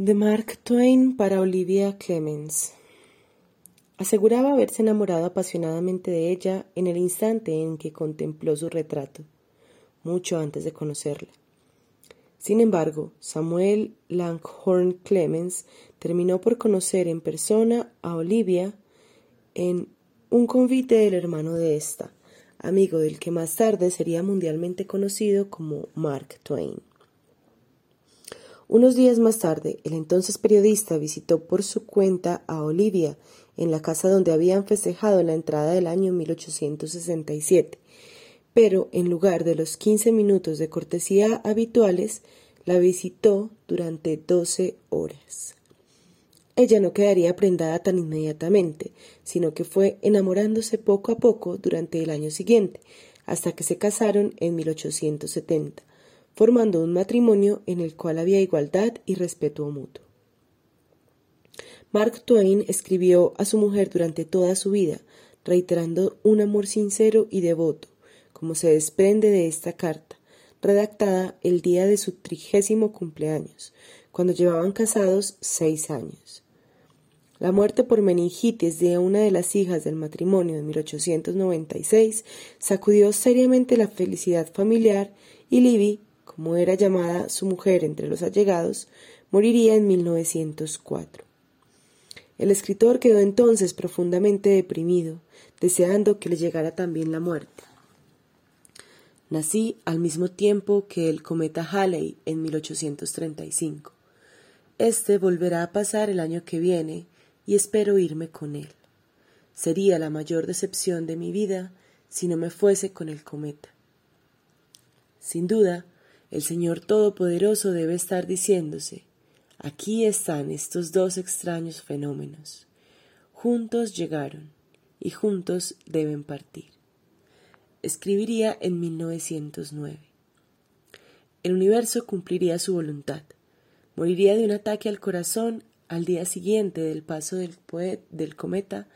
De Mark Twain para Olivia Clemens. Aseguraba haberse enamorado apasionadamente de ella en el instante en que contempló su retrato, mucho antes de conocerla. Sin embargo, Samuel Langhorne Clemens terminó por conocer en persona a Olivia en un convite del hermano de esta, amigo del que más tarde sería mundialmente conocido como Mark Twain. Unos días más tarde, el entonces periodista visitó por su cuenta a Olivia en la casa donde habían festejado la entrada del año 1867, pero en lugar de los quince minutos de cortesía habituales, la visitó durante doce horas. Ella no quedaría prendada tan inmediatamente, sino que fue enamorándose poco a poco durante el año siguiente, hasta que se casaron en 1870 formando un matrimonio en el cual había igualdad y respeto mutuo. Mark Twain escribió a su mujer durante toda su vida, reiterando un amor sincero y devoto, como se desprende de esta carta, redactada el día de su trigésimo cumpleaños, cuando llevaban casados seis años. La muerte por meningitis de una de las hijas del matrimonio de 1896 sacudió seriamente la felicidad familiar y Libby como era llamada su mujer entre los allegados, moriría en 1904. El escritor quedó entonces profundamente deprimido, deseando que le llegara también la muerte. Nací al mismo tiempo que el cometa Halley en 1835. Este volverá a pasar el año que viene y espero irme con él. Sería la mayor decepción de mi vida si no me fuese con el cometa. Sin duda, el Señor Todopoderoso debe estar diciéndose, aquí están estos dos extraños fenómenos. Juntos llegaron y juntos deben partir. Escribiría en 1909. El universo cumpliría su voluntad. Moriría de un ataque al corazón al día siguiente del paso del, del cometa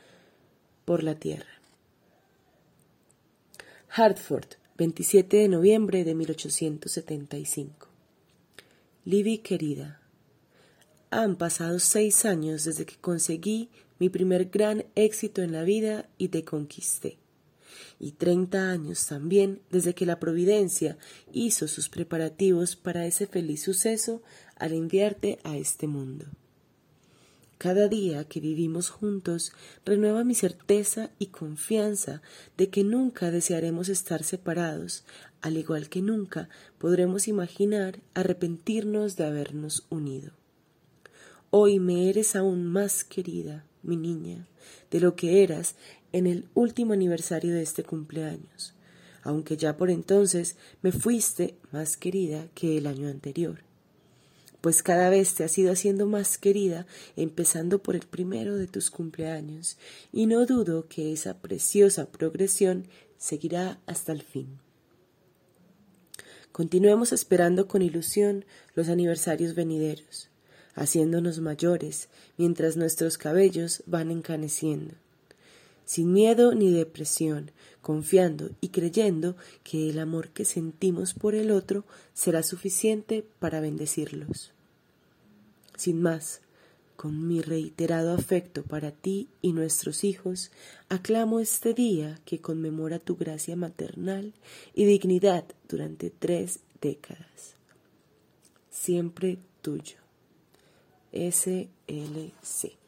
por la Tierra. Hartford, 27 de noviembre de 1875. Libby querida, han pasado seis años desde que conseguí mi primer gran éxito en la vida y te conquisté, y treinta años también desde que la Providencia hizo sus preparativos para ese feliz suceso al enviarte a este mundo. Cada día que vivimos juntos renueva mi certeza y confianza de que nunca desearemos estar separados, al igual que nunca podremos imaginar arrepentirnos de habernos unido. Hoy me eres aún más querida, mi niña, de lo que eras en el último aniversario de este cumpleaños, aunque ya por entonces me fuiste más querida que el año anterior pues cada vez te has ido haciendo más querida, empezando por el primero de tus cumpleaños, y no dudo que esa preciosa progresión seguirá hasta el fin. Continuemos esperando con ilusión los aniversarios venideros, haciéndonos mayores mientras nuestros cabellos van encaneciendo, sin miedo ni depresión, confiando y creyendo que el amor que sentimos por el otro será suficiente para bendecirlos. Sin más, con mi reiterado afecto para ti y nuestros hijos, aclamo este día que conmemora tu gracia maternal y dignidad durante tres décadas. Siempre tuyo. SLC.